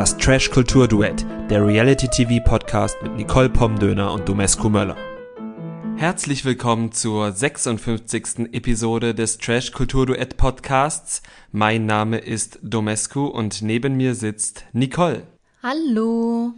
Das Trash Kultur Duett, der Reality TV Podcast mit Nicole Pomdöner und Domescu Möller. Herzlich willkommen zur 56. Episode des Trash Kultur Duett Podcasts. Mein Name ist Domescu und neben mir sitzt Nicole. Hallo.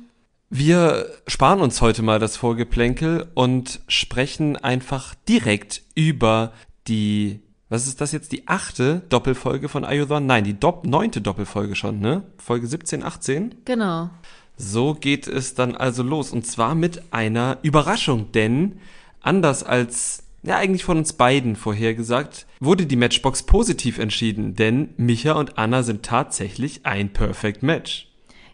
Wir sparen uns heute mal das Vorgeplänkel und sprechen einfach direkt über die was ist das jetzt, die achte Doppelfolge von Ayodhon? Nein, die Dopp neunte Doppelfolge schon, ne? Folge 17, 18? Genau. So geht es dann also los. Und zwar mit einer Überraschung, denn anders als ja eigentlich von uns beiden vorhergesagt, wurde die Matchbox positiv entschieden, denn Micha und Anna sind tatsächlich ein Perfect Match.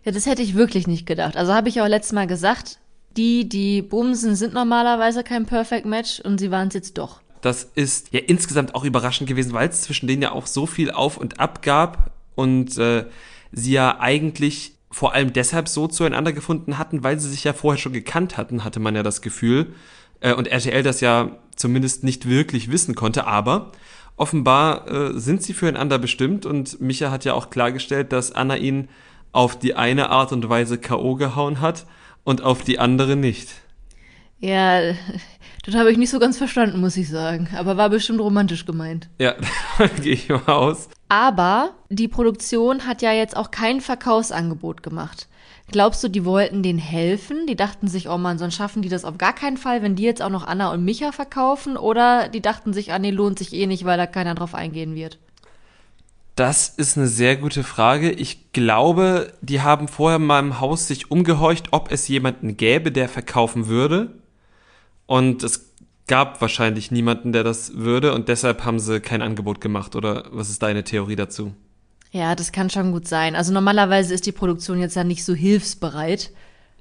Ja, das hätte ich wirklich nicht gedacht. Also habe ich auch letztes Mal gesagt, die, die bumsen, sind normalerweise kein Perfect Match und sie waren es jetzt doch. Das ist ja insgesamt auch überraschend gewesen, weil es zwischen denen ja auch so viel auf und ab gab und äh, sie ja eigentlich vor allem deshalb so zueinander gefunden hatten, weil sie sich ja vorher schon gekannt hatten, hatte man ja das Gefühl. Äh, und RTL das ja zumindest nicht wirklich wissen konnte, aber offenbar äh, sind sie füreinander bestimmt und Micha hat ja auch klargestellt, dass Anna ihn auf die eine Art und Weise K.O. gehauen hat und auf die andere nicht. Ja, das habe ich nicht so ganz verstanden, muss ich sagen. Aber war bestimmt romantisch gemeint. Ja, gehe ich mal aus. Aber die Produktion hat ja jetzt auch kein Verkaufsangebot gemacht. Glaubst du, die wollten denen helfen? Die dachten sich, oh man, sonst schaffen die das auf gar keinen Fall, wenn die jetzt auch noch Anna und Micha verkaufen? Oder die dachten sich, ah nee, lohnt sich eh nicht, weil da keiner drauf eingehen wird? Das ist eine sehr gute Frage. Ich glaube, die haben vorher mal im Haus sich umgehorcht, ob es jemanden gäbe, der verkaufen würde. Und es gab wahrscheinlich niemanden, der das würde und deshalb haben sie kein Angebot gemacht. Oder was ist deine Theorie dazu? Ja, das kann schon gut sein. Also normalerweise ist die Produktion jetzt ja nicht so hilfsbereit.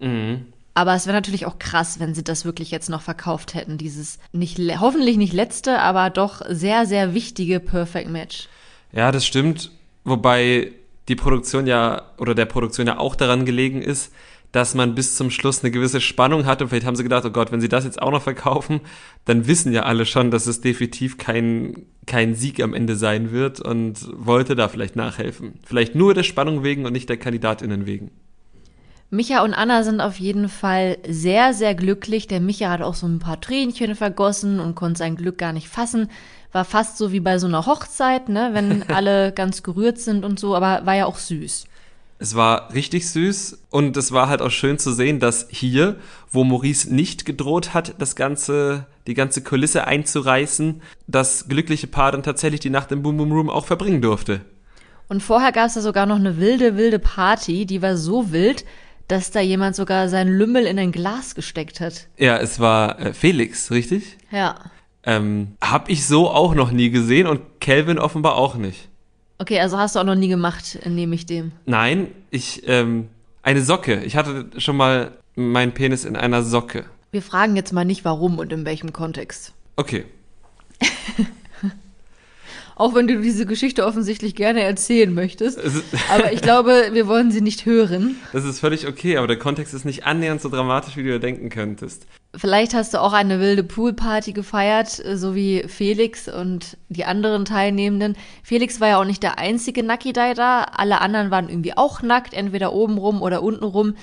Mhm. Aber es wäre natürlich auch krass, wenn sie das wirklich jetzt noch verkauft hätten. Dieses nicht, hoffentlich nicht letzte, aber doch sehr, sehr wichtige Perfect Match. Ja, das stimmt. Wobei die Produktion ja oder der Produktion ja auch daran gelegen ist, dass man bis zum Schluss eine gewisse Spannung hat und vielleicht haben sie gedacht, oh Gott, wenn sie das jetzt auch noch verkaufen, dann wissen ja alle schon, dass es definitiv kein, kein Sieg am Ende sein wird und wollte da vielleicht nachhelfen. Vielleicht nur der Spannung wegen und nicht der KandidatInnen wegen. Micha und Anna sind auf jeden Fall sehr, sehr glücklich. Der Micha hat auch so ein paar Tränchen vergossen und konnte sein Glück gar nicht fassen. War fast so wie bei so einer Hochzeit, ne, wenn alle ganz gerührt sind und so, aber war ja auch süß. Es war richtig süß und es war halt auch schön zu sehen, dass hier, wo Maurice nicht gedroht hat, das ganze, die ganze Kulisse einzureißen, das glückliche Paar dann tatsächlich die Nacht im Boom Boom Room auch verbringen durfte. Und vorher gab es da sogar noch eine wilde, wilde Party, die war so wild, dass da jemand sogar seinen Lümmel in ein Glas gesteckt hat. Ja, es war äh, Felix, richtig? Ja. Ähm, hab ich so auch noch nie gesehen und Kelvin offenbar auch nicht. Okay, also hast du auch noch nie gemacht, nehme ich dem. Nein, ich, ähm, eine Socke. Ich hatte schon mal meinen Penis in einer Socke. Wir fragen jetzt mal nicht warum und in welchem Kontext. Okay. Auch wenn du diese Geschichte offensichtlich gerne erzählen möchtest. aber ich glaube, wir wollen sie nicht hören. Das ist völlig okay, aber der Kontext ist nicht annähernd so dramatisch, wie du denken könntest. Vielleicht hast du auch eine wilde Poolparty gefeiert, so wie Felix und die anderen Teilnehmenden. Felix war ja auch nicht der einzige Nacki-Dai da. Alle anderen waren irgendwie auch nackt, entweder oben rum oder unten rum.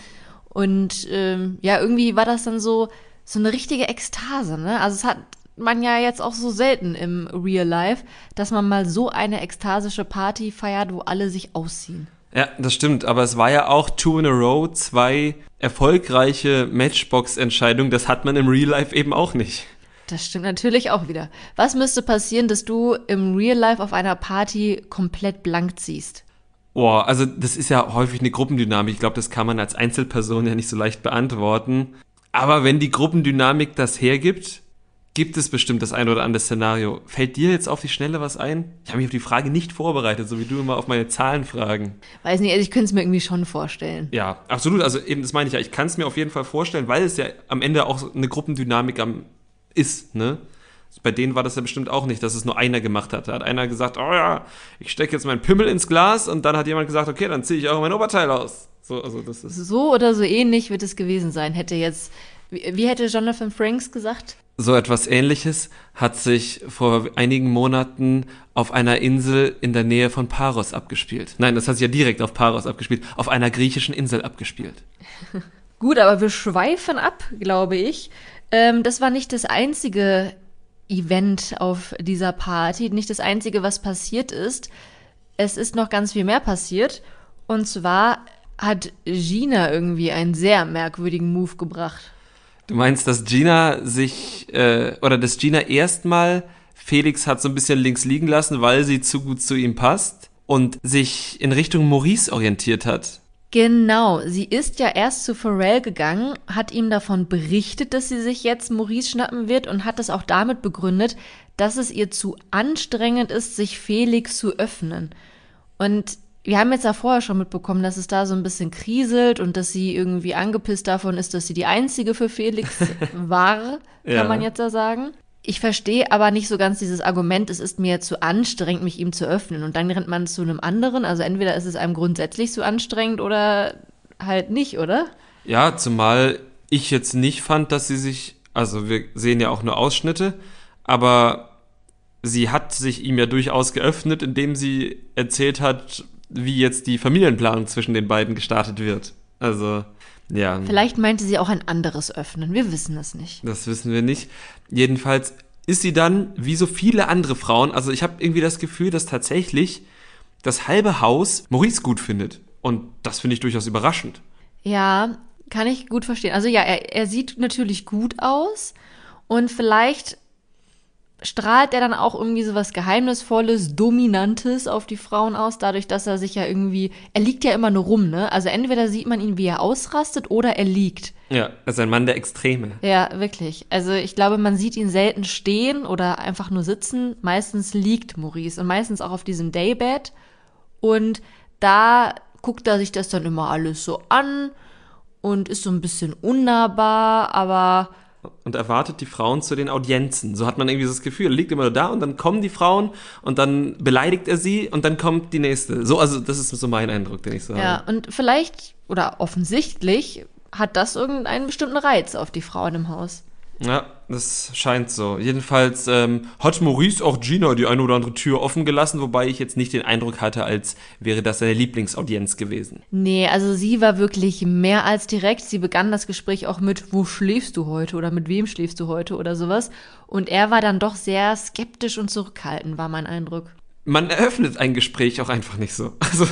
Und ähm, ja, irgendwie war das dann so, so eine richtige Ekstase, ne? Also es hat man ja jetzt auch so selten im Real Life, dass man mal so eine ekstasische Party feiert, wo alle sich ausziehen. Ja, das stimmt, aber es war ja auch two in a row, zwei erfolgreiche Matchbox-Entscheidungen, das hat man im Real Life eben auch nicht. Das stimmt natürlich auch wieder. Was müsste passieren, dass du im Real Life auf einer Party komplett blank ziehst? Boah, also das ist ja häufig eine Gruppendynamik. Ich glaube, das kann man als Einzelperson ja nicht so leicht beantworten. Aber wenn die Gruppendynamik das hergibt, gibt es bestimmt das ein oder andere Szenario. Fällt dir jetzt auf die Schnelle was ein? Ich habe mich auf die Frage nicht vorbereitet, so wie du immer auf meine Zahlen fragen. Weiß nicht, ich könnte es mir irgendwie schon vorstellen. Ja, absolut. Also eben, das meine ich ja. Ich kann es mir auf jeden Fall vorstellen, weil es ja am Ende auch eine Gruppendynamik am, ist, ne? Bei denen war das ja bestimmt auch nicht, dass es nur einer gemacht hat. Da hat einer gesagt, oh ja, ich stecke jetzt meinen Pimmel ins Glas und dann hat jemand gesagt, okay, dann ziehe ich auch mein Oberteil aus. So, also das ist so oder so ähnlich wird es gewesen sein, hätte jetzt Wie, wie hätte Jonathan Franks gesagt? So etwas ähnliches hat sich vor einigen Monaten auf einer Insel in der Nähe von Paros abgespielt. Nein, das hat sich ja direkt auf Paros abgespielt, auf einer griechischen Insel abgespielt. Gut, aber wir schweifen ab, glaube ich. Ähm, das war nicht das einzige Event auf dieser Party, nicht das einzige, was passiert ist. Es ist noch ganz viel mehr passiert. Und zwar hat Gina irgendwie einen sehr merkwürdigen Move gebracht. Du meinst, dass Gina sich, äh, oder dass Gina erstmal Felix hat so ein bisschen links liegen lassen, weil sie zu gut zu ihm passt und sich in Richtung Maurice orientiert hat. Genau, sie ist ja erst zu Pharrell gegangen, hat ihm davon berichtet, dass sie sich jetzt Maurice schnappen wird und hat es auch damit begründet, dass es ihr zu anstrengend ist, sich Felix zu öffnen. Und wir haben jetzt ja vorher schon mitbekommen, dass es da so ein bisschen kriselt und dass sie irgendwie angepisst davon ist, dass sie die einzige für Felix war, kann Ja. man jetzt da sagen. Ich verstehe aber nicht so ganz dieses Argument, es ist mir zu anstrengend, mich ihm zu öffnen. Und dann rennt man zu einem anderen. Also entweder ist es einem grundsätzlich zu anstrengend oder halt nicht, oder? Ja, zumal ich jetzt nicht fand, dass sie sich, also wir sehen ja auch nur Ausschnitte, aber sie hat sich ihm ja durchaus geöffnet, indem sie erzählt hat, wie jetzt die Familienplanung zwischen den beiden gestartet wird. Also, ja. Vielleicht meinte sie auch ein anderes Öffnen. Wir wissen es nicht. Das wissen wir nicht. Jedenfalls ist sie dann, wie so viele andere Frauen, also ich habe irgendwie das Gefühl, dass tatsächlich das halbe Haus Maurice gut findet. Und das finde ich durchaus überraschend. Ja, kann ich gut verstehen. Also ja, er, er sieht natürlich gut aus und vielleicht strahlt er dann auch irgendwie so was Geheimnisvolles, Dominantes auf die Frauen aus, dadurch, dass er sich ja irgendwie, er liegt ja immer nur rum, ne? Also entweder sieht man ihn, wie er ausrastet, oder er liegt. Ja, ist ein Mann der Extreme. Ja, wirklich. Also ich glaube, man sieht ihn selten stehen oder einfach nur sitzen. Meistens liegt Maurice und meistens auch auf diesem Daybed. Und da guckt er sich das dann immer alles so an und ist so ein bisschen unnahbar, aber und erwartet die Frauen zu den Audienzen. So hat man irgendwie das Gefühl, er liegt immer da und dann kommen die Frauen und dann beleidigt er sie und dann kommt die nächste. So, also das ist so mein Eindruck, den ich so ja, habe. und vielleicht oder offensichtlich hat das irgendeinen bestimmten Reiz auf die Frauen im Haus. Ja, das scheint so. Jedenfalls ähm, hat Maurice auch Gina die eine oder andere Tür offen gelassen, wobei ich jetzt nicht den Eindruck hatte, als wäre das seine Lieblingsaudienz gewesen. Nee, also sie war wirklich mehr als direkt. Sie begann das Gespräch auch mit, wo schläfst du heute oder mit wem schläfst du heute oder sowas. Und er war dann doch sehr skeptisch und zurückhaltend, war mein Eindruck. Man eröffnet ein Gespräch auch einfach nicht so. Also,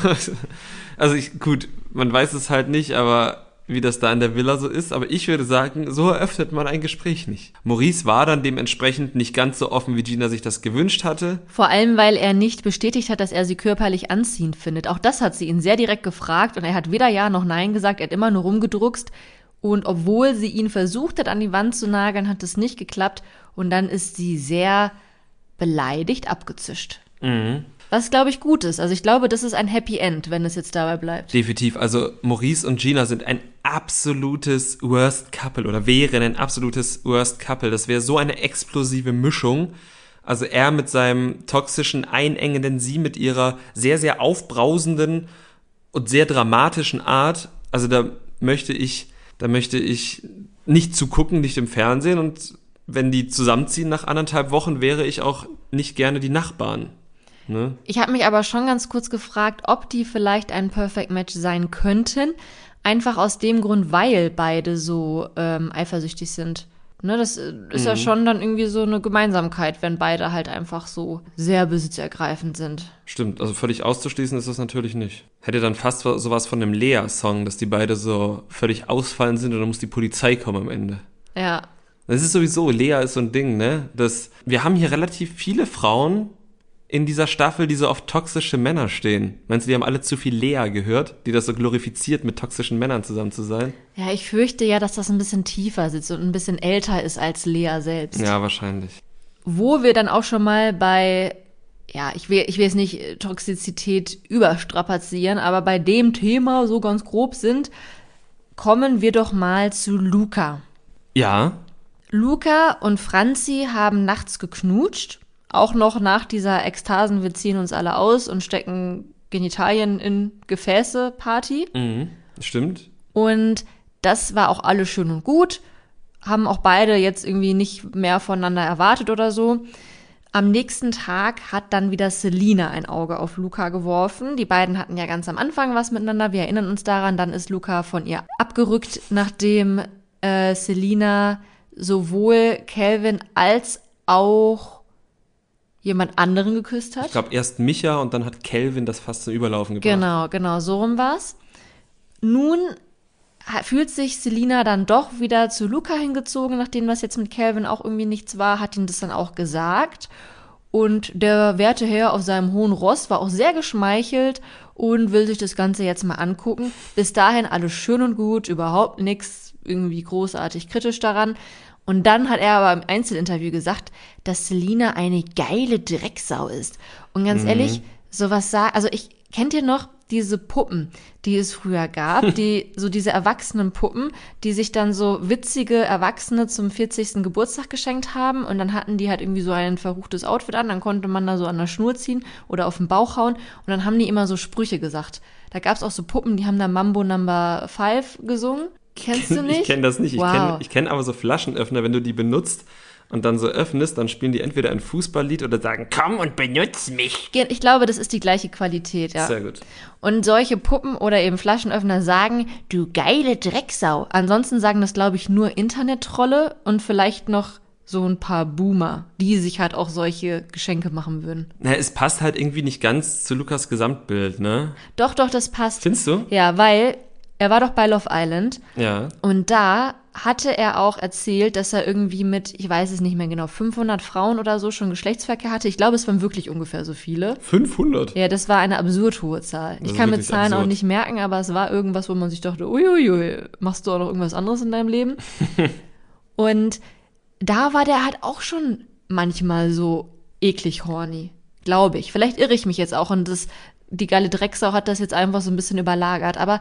also ich, gut, man weiß es halt nicht, aber wie das da in der Villa so ist, aber ich würde sagen, so eröffnet man ein Gespräch nicht. Maurice war dann dementsprechend nicht ganz so offen, wie Gina sich das gewünscht hatte. Vor allem, weil er nicht bestätigt hat, dass er sie körperlich anziehend findet. Auch das hat sie ihn sehr direkt gefragt und er hat weder Ja noch Nein gesagt, er hat immer nur rumgedruckst. Und obwohl sie ihn versucht hat, an die Wand zu nageln, hat es nicht geklappt. Und dann ist sie sehr beleidigt abgezischt. Was, glaube ich, gut ist. Also ich glaube, das ist ein Happy End, wenn es jetzt dabei bleibt. Definitiv. Also Maurice und Gina sind ein absolutes Worst Couple oder wären ein absolutes Worst Couple. Das wäre so eine explosive Mischung. Also er mit seinem toxischen, einengenden, sie mit ihrer sehr, sehr aufbrausenden und sehr dramatischen Art. Also da möchte ich, da möchte ich nicht zugucken, nicht im Fernsehen und wenn die zusammenziehen nach anderthalb Wochen, wäre ich auch nicht gerne die Nachbarn. Ne? Ich habe mich aber schon ganz kurz gefragt, ob die vielleicht ein Perfect Match sein könnten. Einfach aus dem Grund, weil beide so ähm, eifersüchtig sind. Ne, das äh, ist ja schon dann irgendwie so eine Gemeinsamkeit, wenn beide halt einfach so sehr besitzergreifend sind. Stimmt, also völlig auszuschließen ist das natürlich nicht. Hätte dann fast sowas von einem Lea-Song, dass die beide so völlig ausfallen sind und dann muss die Polizei kommen am Ende. Ja. Das ist sowieso, Lea ist so ein Ding, ne? Das, wir haben hier relativ viele Frauen in dieser Staffel, die so auf toxische Männer stehen. Meinst du, die haben alle zu viel Lea gehört, die das so glorifiziert, mit toxischen Männern zusammen zu sein? Ja, ich fürchte ja, dass das ein bisschen tiefer sitzt und ein bisschen älter ist als Lea selbst. Ja, wahrscheinlich. Wo wir dann auch schon mal bei, ja, ich will, ich will jetzt nicht Toxizität überstrapazieren, aber bei dem Thema so ganz grob sind, kommen wir doch mal zu Luca. Ja, Luca und Franzi haben nachts geknutscht, auch noch nach dieser Ekstasen, wir ziehen uns alle aus und stecken Genitalien in Gefäße Party. mhm. stimmt. Und das war auch alles schön und gut. haben auch beide jetzt irgendwie nicht mehr voneinander erwartet oder so. Am nächsten Tag hat dann wieder Selina ein Auge auf Luca geworfen. Die beiden hatten ja ganz am Anfang was miteinander. Wir erinnern uns daran. Dann ist Luca von ihr abgerückt, nachdem äh, Selina sowohl Calvin als auch jemand anderen geküsst hat. Ich glaube erst Micha und dann hat Calvin das fast zum Überlaufen gebracht. Genau, genau, so rum war's. Nun fühlt sich Selina dann doch wieder zu Luca hingezogen, nachdem das jetzt mit Calvin auch irgendwie nichts war, hat ihm das dann auch gesagt. Und der werte Herr auf seinem hohen Ross war auch sehr geschmeichelt und will sich das Ganze jetzt mal angucken. Bis dahin alles schön und gut, überhaupt nichts irgendwie großartig kritisch daran. Und dann hat er aber im Einzelinterview gesagt, dass Selina eine geile Drecksau ist. Und ganz mhm. ehrlich, sowas sagt, also ich, kennt ihr noch diese Puppen, die es früher gab, die, so diese erwachsenen Puppen, die sich dann so witzige Erwachsene zum 40. Geburtstag geschenkt haben und dann hatten die halt irgendwie so ein verruchtes Outfit an, dann konnte man da so an der Schnur ziehen oder auf den Bauch hauen und dann haben die immer so Sprüche gesagt. Da gab es auch so Puppen, die haben da Mambo Number 5 gesungen. Kennst du nicht? Ich kenne das nicht. Wow. Ich kenne kenn aber so Flaschenöffner, wenn du die benutzt und dann so öffnest, dann spielen die entweder ein Fußballlied oder sagen, komm und benutz mich. Ich glaube, das ist die gleiche Qualität, ja. Sehr gut. Und solche Puppen oder eben Flaschenöffner sagen, du geile Drecksau. Ansonsten sagen das, glaube ich, nur Internet-Trolle und vielleicht noch so ein paar Boomer, die sich halt auch solche Geschenke machen würden. Na, es passt halt irgendwie nicht ganz zu Lukas Gesamtbild, ne? Doch, doch, das passt. Findest du? Ja, weil er war doch bei Love Island. Ja. Und da hatte er auch erzählt, dass er irgendwie mit, ich weiß es nicht mehr genau, 500 Frauen oder so schon Geschlechtsverkehr hatte. Ich glaube, es waren wirklich ungefähr so viele. 500? Ja, das war eine absurd hohe Zahl. ich kann mit Zahlen absurd. auch nicht merken, aber es war irgendwas, wo man sich dachte, uiuiui, machst du auch noch irgendwas anderes in deinem Leben? Und da war der halt auch schon manchmal so eklig horny. Glaube ich. Vielleicht irre ich mich jetzt auch und das, die geile Drecksau hat das jetzt einfach so ein bisschen überlagert. Aber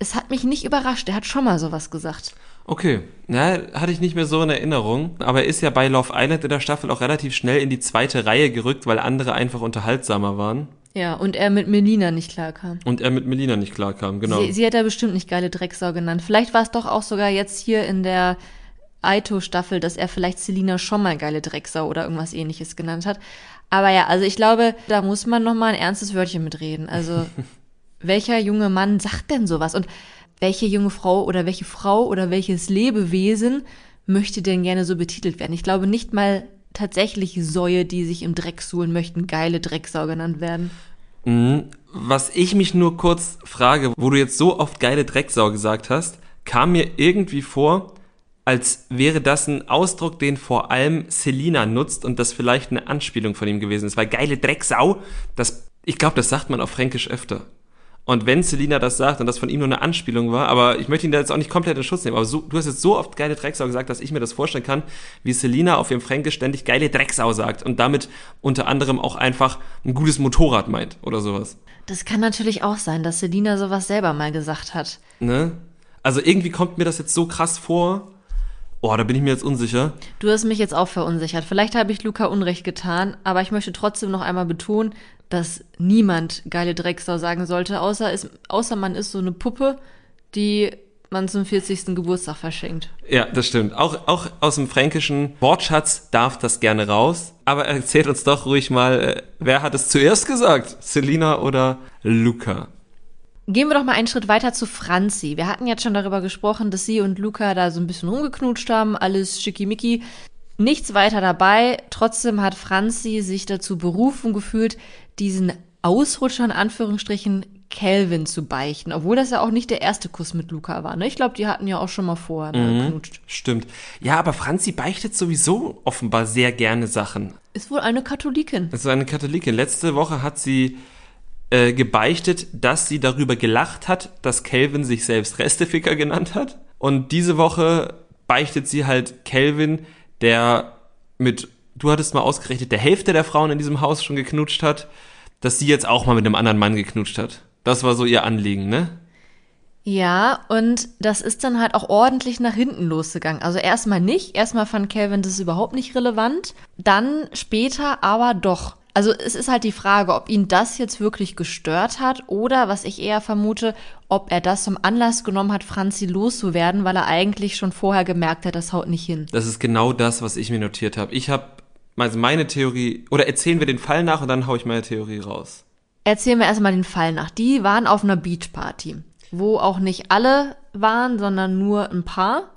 es hat mich nicht überrascht. Er hat schon mal sowas gesagt. Okay, ja, hatte ich nicht mehr so in Erinnerung. Aber er ist ja bei Love Island in der Staffel auch relativ schnell in die zweite Reihe gerückt, weil andere einfach unterhaltsamer waren. Ja, und er mit Melina nicht klarkam. Und er mit Melina nicht klarkam, genau. Sie, sie hat er bestimmt nicht geile Drecksau genannt. Vielleicht war es doch auch sogar jetzt hier in der Aito-Staffel, dass er vielleicht Selina schon mal geile Drecksau oder irgendwas ähnliches genannt hat. Aber ja, also ich glaube, da muss man noch mal ein ernstes Wörtchen mitreden. Also welcher junge Mann sagt denn sowas? Und welche junge Frau oder welche Frau oder welches Lebewesen möchte denn gerne so betitelt werden? Ich glaube nicht mal tatsächlich Säue, die sich im Dreck suhlen möchten, geile Drecksau genannt werden. Mhm. Was ich mich nur kurz frage, wo du jetzt so oft geile Drecksau gesagt hast, kam mir irgendwie vor, als wäre das ein Ausdruck, den vor allem Selina nutzt und das vielleicht eine Anspielung von ihm gewesen ist. Weil geile Drecksau, das, ich glaube, das sagt man auf Fränkisch öfter. Und wenn Selina das sagt und das von ihm nur eine Anspielung war, aber ich möchte ihn da jetzt auch nicht komplett in Schutz nehmen, aber so, du hast jetzt so oft geile Drecksau gesagt, dass ich mir das vorstellen kann, wie Selina auf ihrem Fränkisch ständig geile Drecksau sagt und damit unter anderem auch einfach ein gutes Motorrad meint oder sowas. Das kann natürlich auch sein, dass Selina sowas selber mal gesagt hat. Ne? Also irgendwie kommt mir das jetzt so krass vor. Oh, da bin ich mir jetzt unsicher. Du hast mich jetzt auch verunsichert. Vielleicht habe ich Luca Unrecht getan, aber ich möchte trotzdem noch einmal betonen, dass niemand geile Drecksau sagen sollte, außer, es, außer man ist so eine Puppe, die man zum 40. Geburtstag verschenkt. Ja, das stimmt. Auch, auch aus dem fränkischen Wortschatz darf das gerne raus. Aber erzählt uns doch ruhig mal, äh, wer hat es zuerst gesagt? Selina oder Luca? Gehen wir doch mal einen Schritt weiter zu Franzi. Wir hatten jetzt schon darüber gesprochen, dass sie und Luca da so ein bisschen rumgeknutscht haben, alles schickimicki. Nichts weiter dabei. Trotzdem hat Franzi sich dazu berufen gefühlt, diesen Ausrutscher in Anführungsstrichen Calvin zu beichten, obwohl das ja auch nicht der erste Kuss mit Luca war. Ne? Ich glaube, die hatten ja auch schon mal vorher mhm, geknutscht. Stimmt. Ja, aber Franzi beichtet sowieso offenbar sehr gerne Sachen. Ist wohl eine Katholikin. Ist eine Katholikin. Letzte Woche hat sie äh, gebeichtet, dass sie darüber gelacht hat, dass Calvin sich selbst Resteficker genannt hat. Und diese Woche beichtet sie halt Calvin, der mit, du hattest mal ausgerechnet, der Hälfte der Frauen in diesem Haus schon geknutscht hat, dass sie jetzt auch mal mit einem anderen Mann geknutscht hat. Das war so ihr Anliegen, ne? Ja, und das ist dann halt auch ordentlich nach hinten losgegangen. Also erstmal nicht, erstmal fand Calvin das überhaupt nicht relevant, dann später aber doch. Also es ist halt die Frage, ob ihn das jetzt wirklich gestört hat oder, was ich eher vermute, ob er das zum Anlass genommen hat, Franzi loszuwerden, weil er eigentlich schon vorher gemerkt hat, das haut nicht hin. Das ist genau das, was ich mir notiert habe. Ich habe also meine Theorie, oder erzählen wir den Fall nach und dann haue ich meine Theorie raus. Erzählen wir erstmal den Fall nach. Die waren auf einer Beachparty, wo auch nicht alle waren, sondern nur ein paar.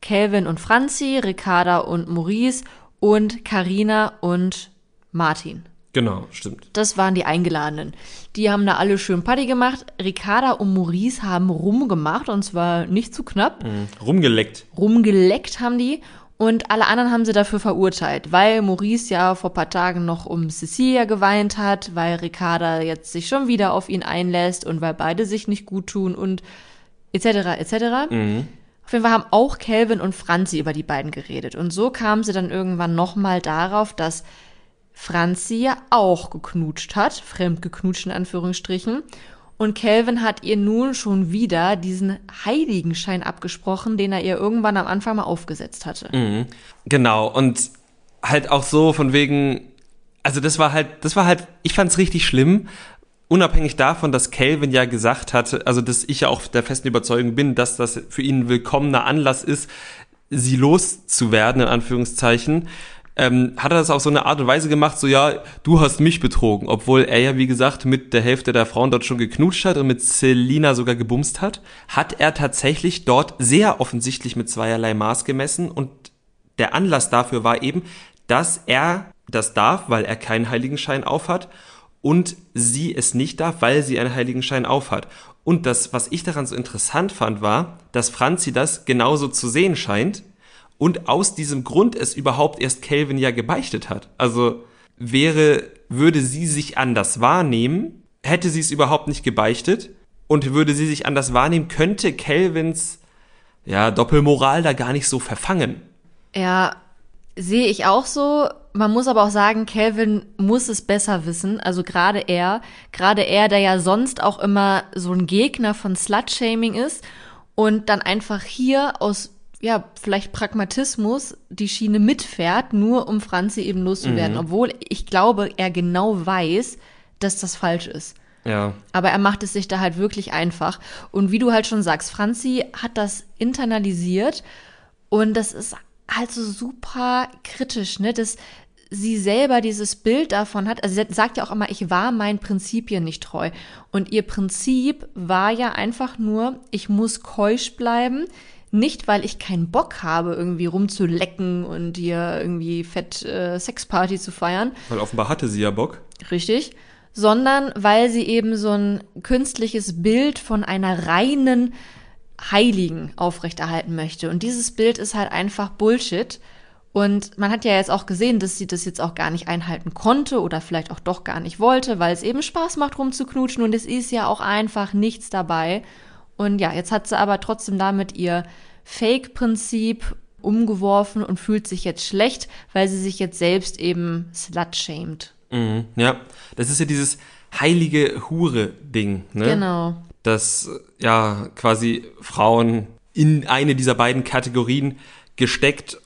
Kelvin und Franzi, Ricarda und Maurice und Karina und Martin. Genau, stimmt. Das waren die Eingeladenen. Die haben da alle schön Party gemacht. Ricarda und Maurice haben rumgemacht und zwar nicht zu knapp. Mhm. Rumgeleckt. Rumgeleckt haben die. Und alle anderen haben sie dafür verurteilt, weil Maurice ja vor paar Tagen noch um Cecilia geweint hat, weil Ricarda jetzt sich schon wieder auf ihn einlässt und weil beide sich nicht gut tun und etc. etc. Mhm. Auf jeden Fall haben auch Calvin und Franzi über die beiden geredet. Und so kamen sie dann irgendwann nochmal darauf, dass Franzi ja auch geknutscht hat, fremd geknutscht in Anführungsstrichen. Und Calvin hat ihr nun schon wieder diesen Heiligenschein abgesprochen, den er ihr irgendwann am Anfang mal aufgesetzt hatte. Mhm. Genau. Und halt auch so von wegen, also das war halt, das war halt, ich fand's richtig schlimm, unabhängig davon, dass Calvin ja gesagt hatte, also dass ich ja auch der festen Überzeugung bin, dass das für ihn ein willkommener Anlass ist, sie loszuwerden, in Anführungszeichen, ähm, hat er das auf so eine Art und Weise gemacht, so ja, du hast mich betrogen, obwohl er ja, wie gesagt, mit der Hälfte der Frauen dort schon geknutscht hat und mit Selina sogar gebumst hat, hat er tatsächlich dort sehr offensichtlich mit zweierlei Maß gemessen und der Anlass dafür war eben, dass er das darf, weil er keinen Heiligenschein aufhat und sie es nicht darf, weil sie einen Heiligenschein aufhat. Und das, was ich daran so interessant fand, war, dass Franzi das genauso zu sehen scheint und aus diesem Grund es überhaupt erst Calvin ja gebeichtet hat. Also wäre, würde sie sich anders wahrnehmen, hätte sie es überhaupt nicht gebeichtet und würde sie sich anders wahrnehmen, könnte Calvins ja, Doppelmoral da gar nicht so verfangen. Ja, sehe ich auch so. Man muss aber auch sagen, Calvin muss es besser wissen. Also gerade er, gerade er, der ja sonst auch immer so ein Gegner von Slut-Shaming ist und dann einfach hier aus ja, vielleicht Pragmatismus die Schiene mitfährt, nur um Franzi eben loszuwerden. Mhm. Obwohl ich glaube, er genau weiß, dass das falsch ist. Ja. Aber er macht es sich da halt wirklich einfach. Und wie du halt schon sagst, Franzi hat das internalisiert und das ist halt so super kritisch, ne? Dass sie selber dieses Bild davon hat, also sie sagt ja auch immer, ich war meinen Prinzipien nicht treu. Und ihr Prinzip war ja einfach nur, ich muss keusch bleiben, nicht, weil ich keinen Bock habe, irgendwie rumzulecken und hier irgendwie fett äh, Sexparty zu feiern. Weil offenbar hatte sie ja Bock. Richtig. Sondern weil sie eben so ein künstliches Bild von einer reinen Heiligen aufrechterhalten möchte. Und dieses Bild ist halt einfach Bullshit. Und man hat ja jetzt auch gesehen, dass sie das jetzt auch gar nicht einhalten konnte oder vielleicht auch doch gar nicht wollte, weil es eben Spaß macht, rumzuknutschen und es ist ja auch einfach nichts dabei. Und ja, jetzt hat sie aber trotzdem damit ihr Fake-Prinzip umgeworfen und fühlt sich jetzt schlecht, weil sie sich jetzt selbst eben slut-shamed. Mhm, ja, das ist ja dieses heilige Hure-Ding, ne? Genau. Dass ja quasi Frauen in eine dieser beiden Kategorien gesteckt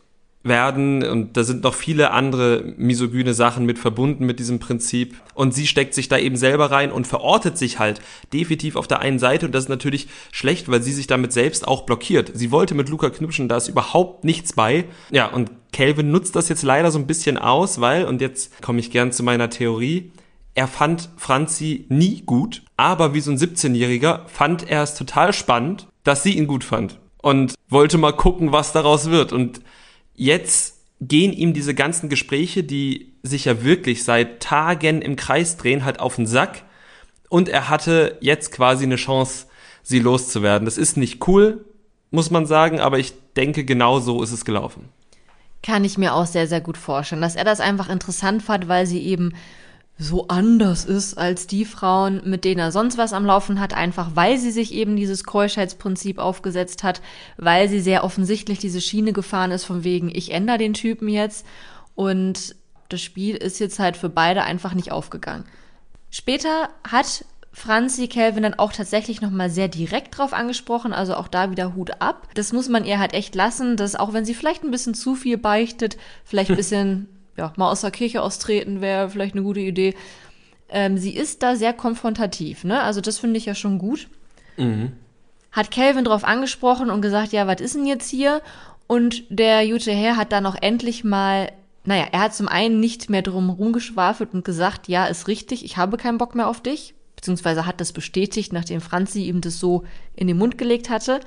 werden und da sind noch viele andere misogyne Sachen mit verbunden mit diesem Prinzip und sie steckt sich da eben selber rein und verortet sich halt definitiv auf der einen Seite und das ist natürlich schlecht, weil sie sich damit selbst auch blockiert. Sie wollte mit Luca knutschen, da ist überhaupt nichts bei. Ja, und Calvin nutzt das jetzt leider so ein bisschen aus, weil und jetzt komme ich gern zu meiner Theorie. Er fand Franzi nie gut, aber wie so ein 17-Jähriger fand er es total spannend, dass sie ihn gut fand und wollte mal gucken, was daraus wird und jetzt gehen ihm diese ganzen Gespräche, die sich ja wirklich seit Tagen im Kreis drehen, halt auf den Sack. Und er hatte jetzt quasi eine Chance, sie loszuwerden. Das ist nicht cool, muss man sagen, aber ich denke, genau so ist es gelaufen. Kann ich mir auch sehr, sehr gut vorstellen, dass er das einfach interessant fand, weil sie eben so anders ist als die Frauen, mit denen er sonst was am Laufen hat, einfach weil sie sich eben dieses Keuschheitsprinzip aufgesetzt hat, weil sie sehr offensichtlich diese Schiene gefahren ist, von wegen, ich ändere den Typen jetzt. Und das Spiel ist jetzt halt für beide einfach nicht aufgegangen. Später hat Franzi Kelvin dann auch tatsächlich nochmal sehr direkt drauf angesprochen, also auch da wieder Hut ab. Das muss man ihr halt echt lassen, dass auch wenn sie vielleicht ein bisschen zu viel beichtet, vielleicht ein bisschen ja, mal aus der Kirche austreten wäre vielleicht eine gute Idee. Ähm, sie ist da sehr konfrontativ, ne? Also das finde ich ja schon gut. Mhm. Hat Calvin drauf angesprochen und gesagt, ja, was ist denn jetzt hier? Und der gute Herr hat dann auch endlich mal, naja, er hat zum einen nicht mehr drum rumgeschwafelt und gesagt, ja, ist richtig, ich habe keinen Bock mehr auf dich, beziehungsweise hat das bestätigt, nachdem Franzi ihm das so in den Mund gelegt hatte,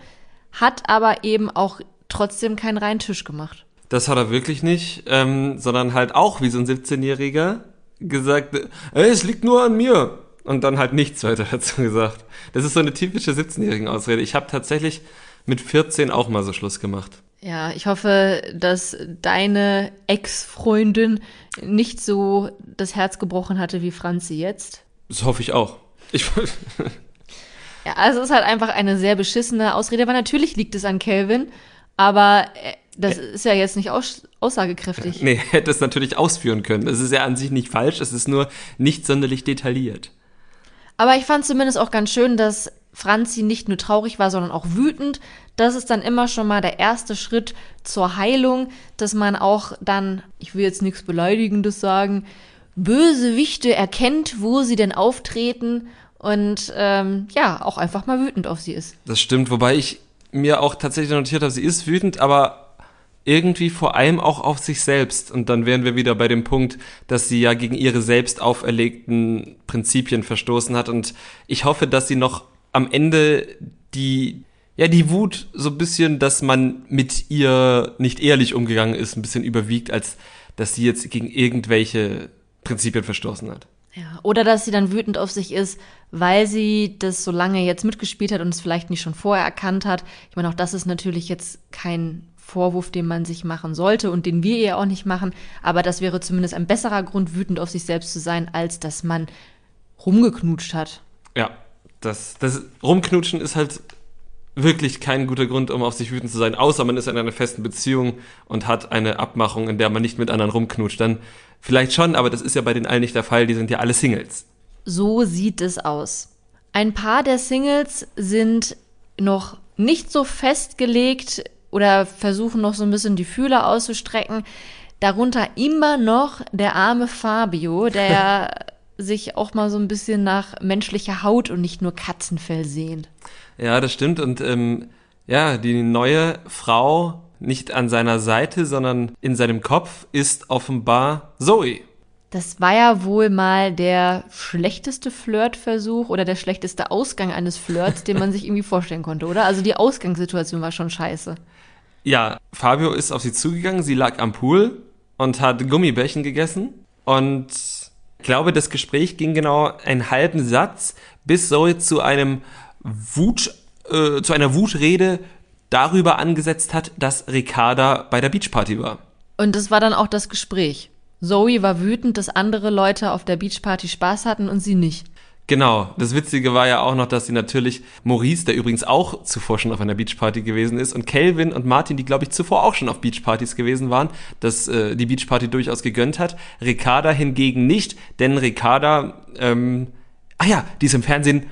hat aber eben auch trotzdem keinen reinen Tisch gemacht. Das hat er wirklich nicht, ähm, sondern halt auch wie so ein 17-Jähriger gesagt, ey, es liegt nur an mir. Und dann halt nichts weiter dazu gesagt. Das ist so eine typische 17-jährigen Ausrede. Ich habe tatsächlich mit 14 auch mal so Schluss gemacht. Ja, ich hoffe, dass deine Ex-Freundin nicht so das Herz gebrochen hatte wie Franzi jetzt. Das hoffe ich auch. Ich ja, also es ist halt einfach eine sehr beschissene Ausrede, aber natürlich liegt es an Kelvin, aber äh, das ist ja jetzt nicht aus aussagekräftig. Nee, hätte es natürlich ausführen können. Es ist ja an sich nicht falsch, es ist nur nicht sonderlich detailliert. Aber ich fand zumindest auch ganz schön, dass Franzi nicht nur traurig war, sondern auch wütend. Das ist dann immer schon mal der erste Schritt zur Heilung, dass man auch dann, ich will jetzt nichts Beleidigendes sagen, Bösewichte erkennt, wo sie denn auftreten und ähm, ja, auch einfach mal wütend auf sie ist. Das stimmt, wobei ich mir auch tatsächlich notiert habe, sie ist wütend, aber irgendwie vor allem auch auf sich selbst. Und dann wären wir wieder bei dem Punkt, dass sie ja gegen ihre selbst auferlegten Prinzipien verstoßen hat. Und ich hoffe, dass sie noch am Ende die, ja, die Wut so ein bisschen, dass man mit ihr nicht ehrlich umgegangen ist, ein bisschen überwiegt, als dass sie jetzt gegen irgendwelche Prinzipien verstoßen hat. Ja, oder dass sie dann wütend auf sich ist, weil sie das so lange jetzt mitgespielt hat und es vielleicht nicht schon vorher erkannt hat. Ich meine, auch das ist natürlich jetzt kein Vorwurf, den man sich machen sollte und den wir ihr auch nicht machen. Aber das wäre zumindest ein besserer Grund, wütend auf sich selbst zu sein, als dass man rumgeknutscht hat. Ja, das, das Rumknutschen ist halt wirklich kein guter Grund, um auf sich wütend zu sein, außer man ist in einer festen Beziehung und hat eine Abmachung, in der man nicht mit anderen rumknutscht. Dann vielleicht schon, aber das ist ja bei den allen nicht der Fall, die sind ja alle Singles. So sieht es aus. Ein paar der Singles sind noch nicht so festgelegt, oder versuchen noch so ein bisschen die Fühler auszustrecken. Darunter immer noch der arme Fabio, der sich auch mal so ein bisschen nach menschlicher Haut und nicht nur Katzenfell sehnt. Ja, das stimmt. Und ähm, ja, die neue Frau nicht an seiner Seite, sondern in seinem Kopf ist offenbar Zoe. Das war ja wohl mal der schlechteste Flirtversuch oder der schlechteste Ausgang eines Flirts, den man sich irgendwie vorstellen konnte, oder? Also die Ausgangssituation war schon scheiße. Ja, Fabio ist auf sie zugegangen, sie lag am Pool und hat Gummibärchen gegessen und ich glaube, das Gespräch ging genau einen halben Satz, bis Zoe zu einem Wut, äh, zu einer Wutrede darüber angesetzt hat, dass Ricarda bei der Beachparty war. Und das war dann auch das Gespräch. Zoe war wütend, dass andere Leute auf der Beachparty Spaß hatten und sie nicht. Genau. Das Witzige war ja auch noch, dass sie natürlich Maurice, der übrigens auch zuvor schon auf einer Beachparty gewesen ist, und Calvin und Martin, die glaube ich zuvor auch schon auf Beachpartys gewesen waren, dass äh, die Beachparty durchaus gegönnt hat. Ricarda hingegen nicht, denn Ricarda, ähm, ah ja, die ist im Fernsehen,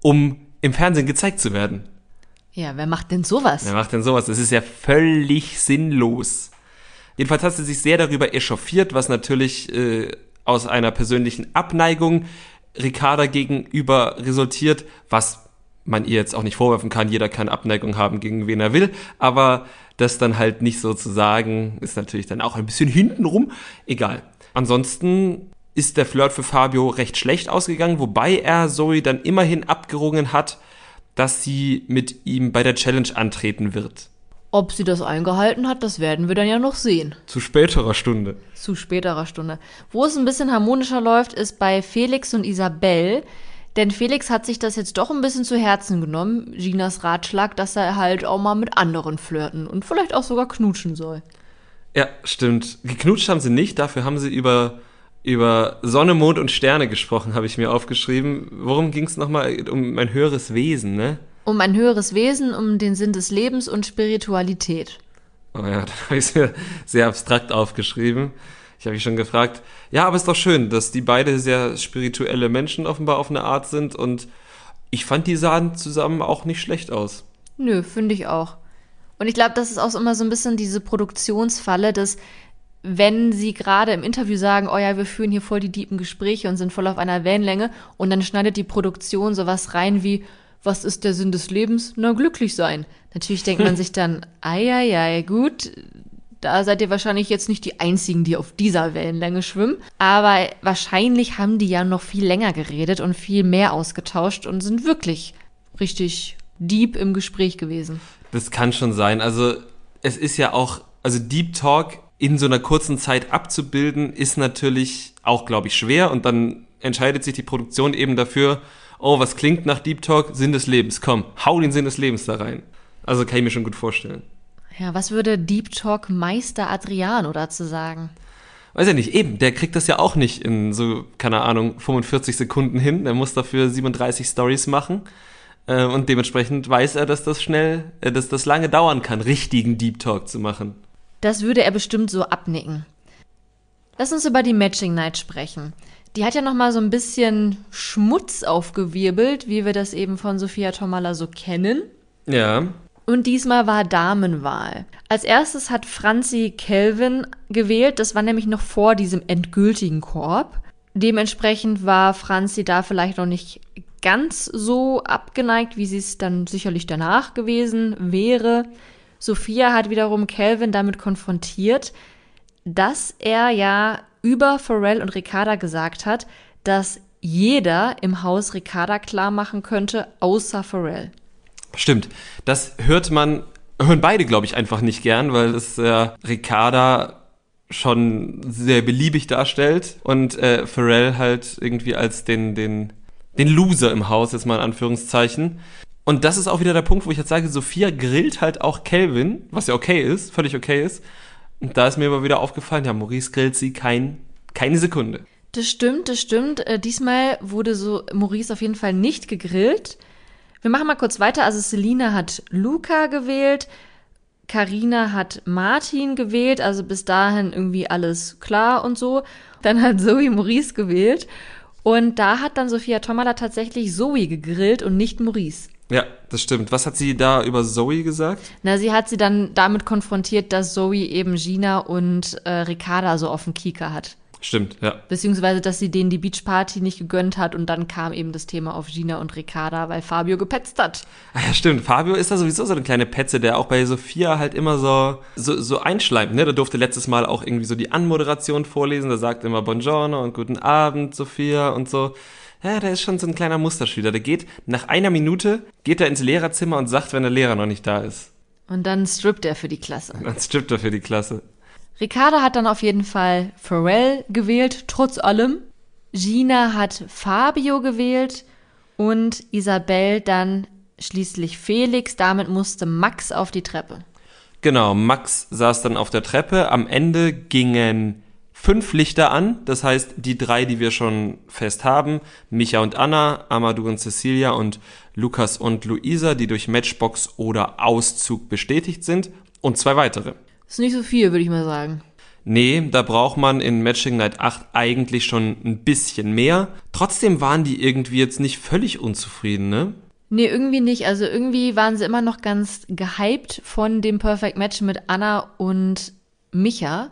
um im Fernsehen gezeigt zu werden. Ja, wer macht denn sowas? Wer macht denn sowas? Das ist ja völlig sinnlos. Jedenfalls hat sie sich sehr darüber echauffiert, was natürlich äh, aus einer persönlichen Abneigung Ricarda gegenüber resultiert, was man ihr jetzt auch nicht vorwerfen kann, jeder kann Abneigung haben gegen wen er will, aber das dann halt nicht so zu sagen, ist natürlich dann auch ein bisschen hintenrum. Egal. Ansonsten ist der Flirt für Fabio recht schlecht ausgegangen, wobei er Zoe dann immerhin abgerungen hat, dass sie mit ihm bei der Challenge antreten wird. Ob sie das eingehalten hat, das werden wir dann ja noch sehen. Zu späterer Stunde. Zu späterer Stunde. Wo es ein bisschen harmonischer läuft, ist bei Felix und Isabel. Denn Felix hat sich das jetzt doch ein bisschen zu Herzen genommen, Ginas Ratschlag, dass er halt auch mal mit anderen flirten und vielleicht auch sogar knutschen soll. Ja, stimmt. Geknutscht haben sie nicht, dafür haben sie über, über Sonne, Mond und Sterne gesprochen, habe ich mir aufgeschrieben. Worum ging es nochmal? Um ein höheres Wesen, ne? Um ein höheres Wesen, um den Sinn des Lebens und Spiritualität. Oh ja, da habe ich es mir sehr abstrakt aufgeschrieben. Ich habe mich schon gefragt, ja, aber es ist doch schön, dass die beide sehr spirituelle Menschen offenbar auf eine Art sind und ich fand, die sahen zusammen auch nicht schlecht aus. Nö, finde ich auch. Und ich glaube, das ist auch immer so ein bisschen diese Produktionsfalle, dass wenn sie gerade im Interview sagen, oh ja, wir führen hier voll die diepen Gespräche und sind voll auf einer Wellenlänge und dann schneidet die Produktion sowas rein wie, was ist der Sinn des Lebens? Na, glücklich sein. Natürlich denkt man sich dann, ei, ei, ei, gut, da seid ihr wahrscheinlich jetzt nicht die Einzigen, die auf dieser Wellenlänge schwimmen. Aber wahrscheinlich haben die ja noch viel länger geredet und viel mehr ausgetauscht und sind wirklich richtig deep im Gespräch gewesen. Das kann schon sein. Also es ist ja auch, also Deep Talk in so einer kurzen Zeit abzubilden, ist natürlich auch, glaube ich, schwer. Und dann entscheidet sich die Produktion eben dafür, oh, was klingt nach Deep Talk? Sinn des Lebens. Komm, hau den Sinn des Lebens da rein. Also kann ich mir schon gut vorstellen. Ja, was würde Deep Talk Meister Adriano dazu sagen? Weiß ja nicht, eben, der kriegt das ja auch nicht in so, keine Ahnung, 45 Sekunden hin. Der muss dafür 37 Stories machen. Äh, und dementsprechend weiß er, dass das schnell, äh, dass das lange dauern kann, richtigen Deep Talk zu machen. Das würde er bestimmt so abnicken. Lass uns über die Matching Night sprechen. Die hat ja noch mal so ein bisschen Schmutz aufgewirbelt, wie wir das eben von Sophia Tomala so kennen. Ja. Und diesmal war Damenwahl. Als erstes hat Franzi Kelvin gewählt. Das war nämlich noch vor diesem endgültigen Korb. Dementsprechend war Franzi da vielleicht noch nicht ganz so abgeneigt, wie sie es dann sicherlich danach gewesen wäre. Sophia hat wiederum Kelvin damit konfrontiert, dass er ja über Pharrell und Ricarda gesagt hat, dass jeder im Haus Ricarda klar machen könnte, außer Pharrell. Stimmt. Das hört man, hören beide, glaube ich, einfach nicht gern, weil es äh, Ricarda schon sehr beliebig darstellt und äh, Pharrell halt irgendwie als den, den, den Loser im Haus, jetzt mal in Anführungszeichen. Und das ist auch wieder der Punkt, wo ich jetzt sage, Sophia grillt halt auch Kelvin, was ja okay ist, völlig okay ist. Und da ist mir aber wieder aufgefallen, ja, Maurice grillt sie kein, keine Sekunde. Das stimmt, das stimmt. Äh, diesmal wurde so Maurice auf jeden Fall nicht gegrillt. Wir machen mal kurz weiter. Also Selina hat Luca gewählt, Karina hat Martin gewählt, also bis dahin irgendwie alles klar und so. Dann hat Zoe Maurice gewählt und da hat dann Sophia Tomala tatsächlich Zoe gegrillt und nicht Maurice. Ja, das stimmt. Was hat sie da über Zoe gesagt? Na, sie hat sie dann damit konfrontiert, dass Zoe eben Gina und äh, Ricarda so auf dem Kieker hat. Stimmt, ja. Beziehungsweise, dass sie denen die Beachparty nicht gegönnt hat und dann kam eben das Thema auf Gina und Ricarda, weil Fabio gepetzt hat. Ah ja, stimmt. Fabio ist da sowieso so eine kleine Petze, der auch bei Sophia halt immer so, so, so einschleimt, ne? Der durfte letztes Mal auch irgendwie so die Anmoderation vorlesen, der sagt immer Buongiorno und Guten Abend, Sophia und so. Ja, der ist schon so ein kleiner Musterschüler. Der geht, nach einer Minute, geht er ins Lehrerzimmer und sagt, wenn der Lehrer noch nicht da ist. Und dann strippt er für die Klasse. Dann strippt er für die Klasse. Ricarda hat dann auf jeden Fall Pharrell gewählt, trotz allem. Gina hat Fabio gewählt und Isabel dann schließlich Felix. Damit musste Max auf die Treppe. Genau, Max saß dann auf der Treppe. Am Ende gingen fünf Lichter an. Das heißt, die drei, die wir schon fest haben, Micha und Anna, Amadou und Cecilia und Lukas und Luisa, die durch Matchbox oder Auszug bestätigt sind. Und zwei weitere. Ist nicht so viel, würde ich mal sagen. Nee, da braucht man in Matching Night 8 eigentlich schon ein bisschen mehr. Trotzdem waren die irgendwie jetzt nicht völlig unzufrieden, ne? Nee, irgendwie nicht. Also irgendwie waren sie immer noch ganz gehypt von dem Perfect Match mit Anna und Micha.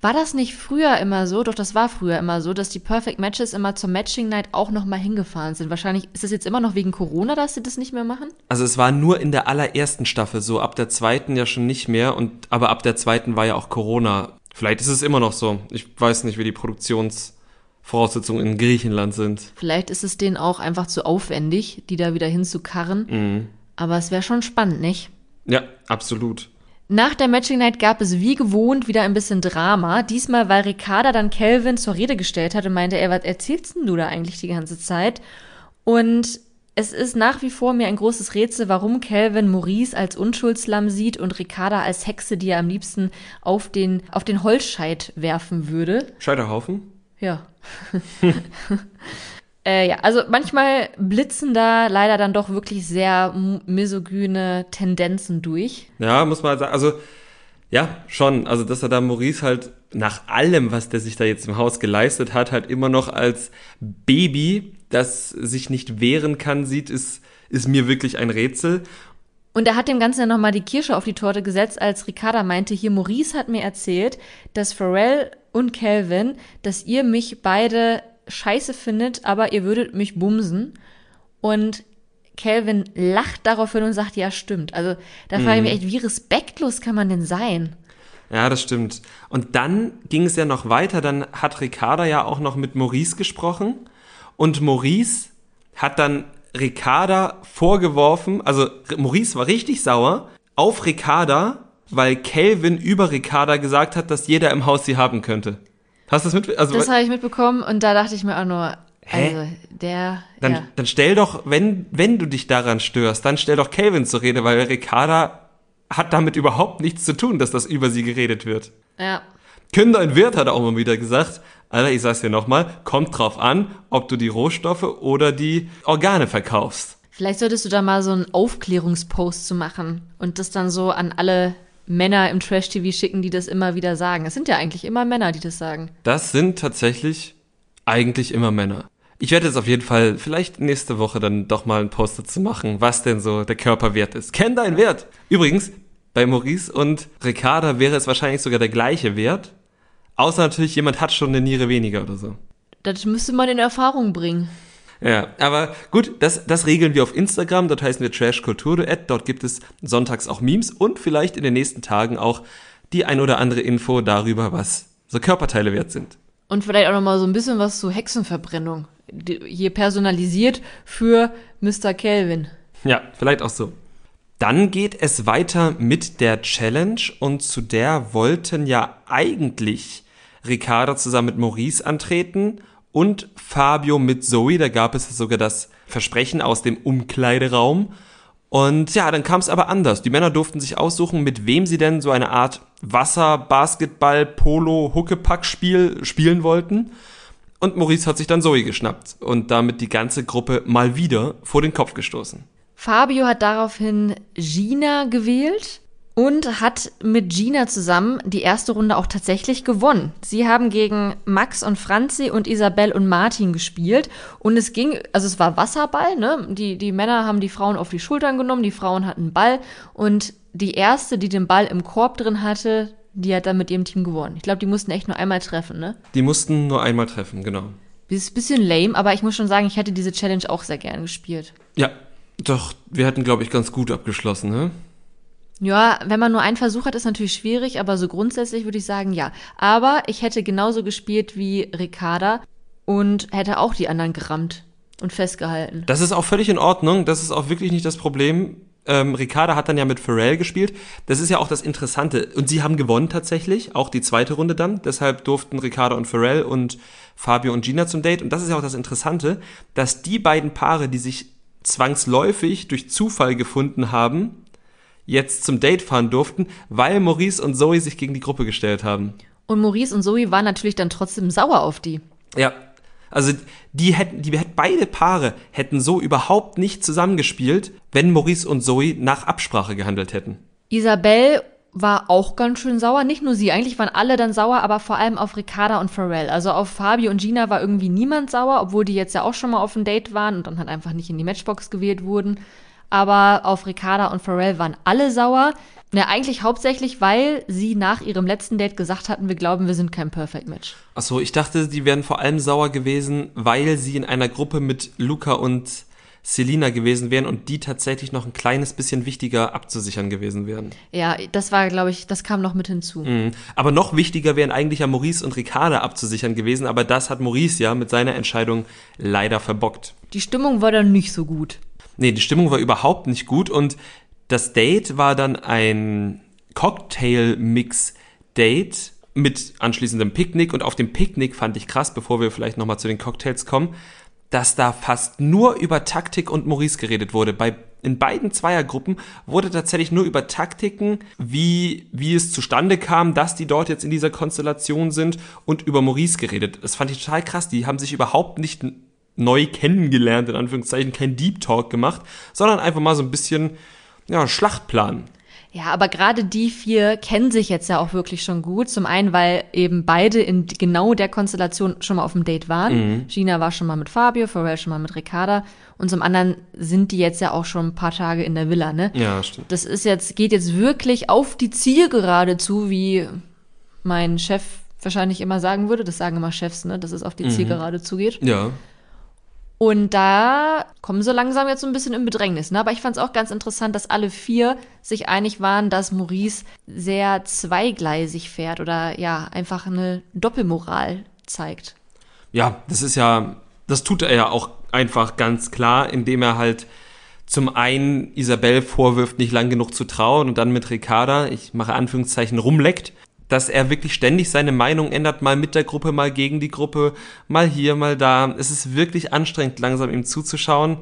War das nicht früher immer so? Doch, das war früher immer so, dass die Perfect Matches immer zur Matching Night auch nochmal hingefahren sind. Wahrscheinlich ist es jetzt immer noch wegen Corona, dass sie das nicht mehr machen? Also es war nur in der allerersten Staffel so, ab der zweiten ja schon nicht mehr und aber ab der zweiten war ja auch Corona. Vielleicht ist es immer noch so. Ich weiß nicht, wie die Produktionsvoraussetzungen in Griechenland sind. Vielleicht ist es denen auch einfach zu aufwendig, die da wieder hinzukarren. Mhm. Aber es wäre schon spannend, nicht? Ja, absolut. Nach der Matching Night gab es wie gewohnt wieder ein bisschen Drama. Diesmal, weil Ricarda dann Kelvin zur Rede gestellt hat und meinte, ey, was erzählst denn du da eigentlich die ganze Zeit? Und es ist nach wie vor mir ein großes Rätsel, warum Kelvin Maurice als Unschuldslamm sieht und Ricarda als Hexe, die er am liebsten auf den, auf den Holzscheit werfen würde. Scheiterhaufen? Ja. Äh, ja, also manchmal blitzen da leider dann doch wirklich sehr misogyne Tendenzen durch. Ja, muss man sagen. Also, ja, schon. Also, dass er da Maurice halt nach allem, was der sich da jetzt im Haus geleistet hat, halt immer noch als Baby, das sich nicht wehren kann, sieht, ist, ist mir wirklich ein Rätsel. Und er hat dem Ganzen ja nochmal die Kirsche auf die Torte gesetzt, als Ricarda meinte, hier Maurice hat mir erzählt, dass Pharrell und Calvin, dass ihr mich beide scheiße findet, aber ihr würdet mich bumsen. Und Calvin lacht daraufhin und sagt, ja, stimmt. Also da frage ich mich echt, wie respektlos kann man denn sein? Ja, das stimmt. Und dann ging es ja noch weiter. Dann hat Ricarda ja auch noch mit Maurice gesprochen. Und Maurice hat dann Ricarda vorgeworfen, also Maurice war richtig sauer auf Ricarda, weil Calvin über Ricarda gesagt hat, dass jeder im Haus sie haben könnte. Hast du das mit? Also, das habe ich mitbekommen und da dachte ich mir auch nur, Hä? also der. dann, ja. dann stell doch, wenn, wenn du dich daran störst, dann stell doch Calvin zur Rede, weil Ricarda hat damit überhaupt nichts zu tun, dass das über sie geredet wird. ja. Künder in Wirt hat auch mal wieder gesagt, Alter, ich sag's dir nochmal, kommt drauf an, ob du die Rohstoffe oder die Organe verkaufst. Vielleicht solltest du da mal so einen Aufklärungspost zu machen und das dann so an alle Männer im Trash-TV schicken, die das immer wieder sagen. Es sind ja eigentlich immer Männer, die das sagen. Das sind tatsächlich eigentlich immer Männer. Ich werde jetzt auf jeden Fall vielleicht nächste Woche dann doch mal einen Post dazu machen, was denn so der Körperwert ist. Kenn deinen Wert. Übrigens, bei Maurice und Ricarda wäre es wahrscheinlich sogar der gleiche Wert. Außer natürlich, jemand hat schon eine Niere weniger oder so. Das müsste man in Erfahrung bringen. Ja, aber gut, das, das regeln wir auf Instagram, dort heißen wir Trash dort gibt es sonntags auch Memes und vielleicht in den nächsten Tagen auch die ein oder andere Info darüber, was so Körperteile wert sind. Und vielleicht auch noch mal so ein bisschen was zu Hexenverbrennung. Hier personalisiert für Mr. Kelvin. Ja, vielleicht auch so. Dann geht es weiter mit der Challenge und zu der wollten ja eigentlich Ricardo zusammen mit Maurice antreten und Fabio mit Zoe. Da gab es sogar das Versprechen aus dem Umkleideraum. Und ja, dann kam es aber anders. Die Männer durften sich aussuchen, mit wem sie denn so eine Art Wasser, Basketball, Polo, Huckepack-Spiel spielen wollten. Und Maurice hat sich dann Zoe geschnappt und damit die ganze Gruppe mal wieder vor den Kopf gestoßen. Fabio hat daraufhin Gina gewählt und hat mit Gina zusammen die erste Runde auch tatsächlich gewonnen. Sie haben gegen Max und Franzi und Isabel und Martin gespielt und es ging, also es war Wasserball, ne? Die, die Männer haben die Frauen auf die Schultern genommen, die Frauen hatten einen Ball und die erste, die den Ball im Korb drin hatte, die hat dann mit ihrem Team gewonnen. Ich glaube, die mussten echt nur einmal treffen, ne? Die mussten nur einmal treffen, genau. Das ist ein bisschen lame, aber ich muss schon sagen, ich hätte diese Challenge auch sehr gern gespielt. Ja, doch, wir hatten, glaube ich, ganz gut abgeschlossen, ne? Ja, wenn man nur einen Versuch hat, ist natürlich schwierig, aber so grundsätzlich würde ich sagen, ja. Aber ich hätte genauso gespielt wie Ricarda und hätte auch die anderen gerammt und festgehalten. Das ist auch völlig in Ordnung, das ist auch wirklich nicht das Problem. Ähm, Ricarda hat dann ja mit Pharrell gespielt. Das ist ja auch das Interessante. Und sie haben gewonnen tatsächlich, auch die zweite Runde dann. Deshalb durften Ricarda und Pharrell und Fabio und Gina zum Date. Und das ist ja auch das Interessante, dass die beiden Paare, die sich zwangsläufig durch Zufall gefunden haben, jetzt zum Date fahren durften, weil Maurice und Zoe sich gegen die Gruppe gestellt haben. Und Maurice und Zoe waren natürlich dann trotzdem sauer auf die. Ja. Also die hätten, die hätten beide Paare hätten so überhaupt nicht zusammengespielt, wenn Maurice und Zoe nach Absprache gehandelt hätten. Isabel war auch ganz schön sauer. Nicht nur sie, eigentlich waren alle dann sauer, aber vor allem auf Ricarda und Pharrell. Also auf Fabio und Gina war irgendwie niemand sauer, obwohl die jetzt ja auch schon mal auf ein Date waren und dann halt einfach nicht in die Matchbox gewählt wurden. Aber auf Ricarda und Pharrell waren alle sauer. Ja, eigentlich hauptsächlich, weil sie nach ihrem letzten Date gesagt hatten, wir glauben, wir sind kein Perfect Match. Achso, ich dachte, die wären vor allem sauer gewesen, weil sie in einer Gruppe mit Luca und Selina gewesen wären und die tatsächlich noch ein kleines bisschen wichtiger abzusichern gewesen wären. Ja, das war, glaube ich, das kam noch mit hinzu. Mhm. Aber noch wichtiger wären eigentlich ja Maurice und Ricarda abzusichern gewesen, aber das hat Maurice ja mit seiner Entscheidung leider verbockt. Die Stimmung war dann nicht so gut. Nee, die Stimmung war überhaupt nicht gut und das Date war dann ein Cocktail-Mix-Date mit anschließendem Picknick und auf dem Picknick fand ich krass, bevor wir vielleicht nochmal zu den Cocktails kommen, dass da fast nur über Taktik und Maurice geredet wurde. Bei in beiden Zweiergruppen wurde tatsächlich nur über Taktiken, wie, wie es zustande kam, dass die dort jetzt in dieser Konstellation sind und über Maurice geredet. Das fand ich total krass. Die haben sich überhaupt nicht neu kennengelernt, in Anführungszeichen, kein Deep Talk gemacht, sondern einfach mal so ein bisschen, ja, Schlachtplan. Ja, aber gerade die vier kennen sich jetzt ja auch wirklich schon gut. Zum einen, weil eben beide in genau der Konstellation schon mal auf dem Date waren. Mhm. Gina war schon mal mit Fabio, Pharrell schon mal mit Ricarda. Und zum anderen sind die jetzt ja auch schon ein paar Tage in der Villa, ne? Ja, stimmt. Das ist jetzt, geht jetzt wirklich auf die Zielgerade zu, wie mein Chef wahrscheinlich immer sagen würde. Das sagen immer Chefs, ne? Dass es auf die Mhm. Zielgerade zugeht. Ja. Und da kommen sie langsam jetzt so ein bisschen in Bedrängnis. Ne? Aber ich fand es auch ganz interessant, dass alle vier sich einig waren, dass Maurice sehr zweigleisig fährt oder ja, einfach eine Doppelmoral zeigt. Ja, das ist ja, das tut er ja auch einfach ganz klar, indem er halt zum einen Isabel vorwirft, nicht lang genug zu trauen und dann mit Ricarda, ich mache Anführungszeichen, rumleckt, dass er wirklich ständig seine Meinung ändert, mal mit der Gruppe, mal gegen die Gruppe, mal hier, mal da. Es ist wirklich anstrengend, langsam ihm zuzuschauen.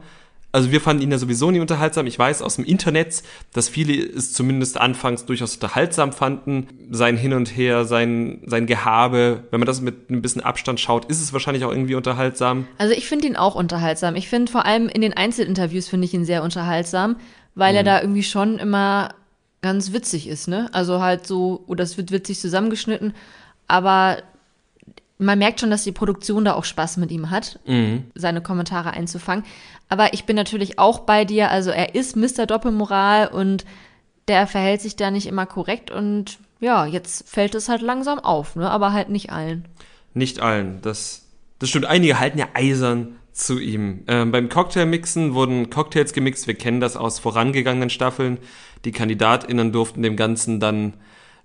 Also wir fanden ihn ja sowieso nie unterhaltsam. Ich weiß aus dem Internet, dass viele es zumindest anfangs durchaus unterhaltsam fanden. Sein Hin und Her, sein, sein Gehabe. Wenn man das mit ein bisschen Abstand schaut, ist es wahrscheinlich auch irgendwie unterhaltsam. Also ich finde ihn auch unterhaltsam. Ich finde vor allem in den Einzelinterviews finde ich ihn sehr unterhaltsam, weil er da irgendwie schon immer ganz witzig ist, ne? Also halt so, oder es wird witzig zusammengeschnitten, aber man merkt schon, dass die Produktion da auch Spaß mit ihm hat, seine Kommentare einzufangen. Aber ich bin natürlich auch bei dir, also er ist Mr. Doppelmoral und der verhält sich da nicht immer korrekt und ja, jetzt fällt es halt langsam auf, ne? Aber halt nicht allen. Nicht allen. Das, das stimmt. Einige halten ja eisern zu ihm. Ähm, beim Cocktailmixen wurden Cocktails gemixt. Wir kennen das aus vorangegangenen Staffeln. Die KandidatInnen durften dem Ganzen dann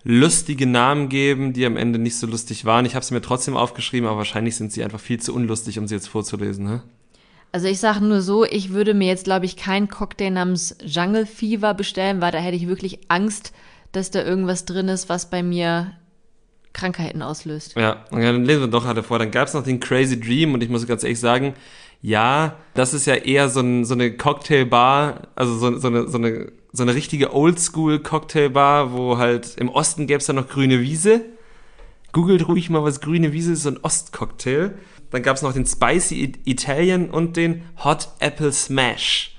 lustige Namen geben, die am Ende nicht so lustig waren. Ich habe sie mir trotzdem aufgeschrieben, aber wahrscheinlich sind sie einfach viel zu unlustig, um sie jetzt vorzulesen. Ne? Also ich sage nur so, ich würde mir jetzt, glaube ich, keinen Cocktail namens Jungle Fever bestellen, weil da hätte ich wirklich Angst, dass da irgendwas drin ist, was bei mir Krankheiten auslöst. Ja, und dann lesen wir doch halt vor. Dann gab es noch den Crazy Dream und ich muss ganz ehrlich sagen, ja, das ist ja eher so, ein, so eine Cocktailbar, also so, so, eine, so, eine, so eine richtige Oldschool-Cocktailbar, wo halt im Osten gäbe es dann noch grüne Wiese. Googelt ruhig mal, was grüne Wiese ist, so ein Ostcocktail. Dann gab es noch den Spicy Italian und den Hot Apple Smash.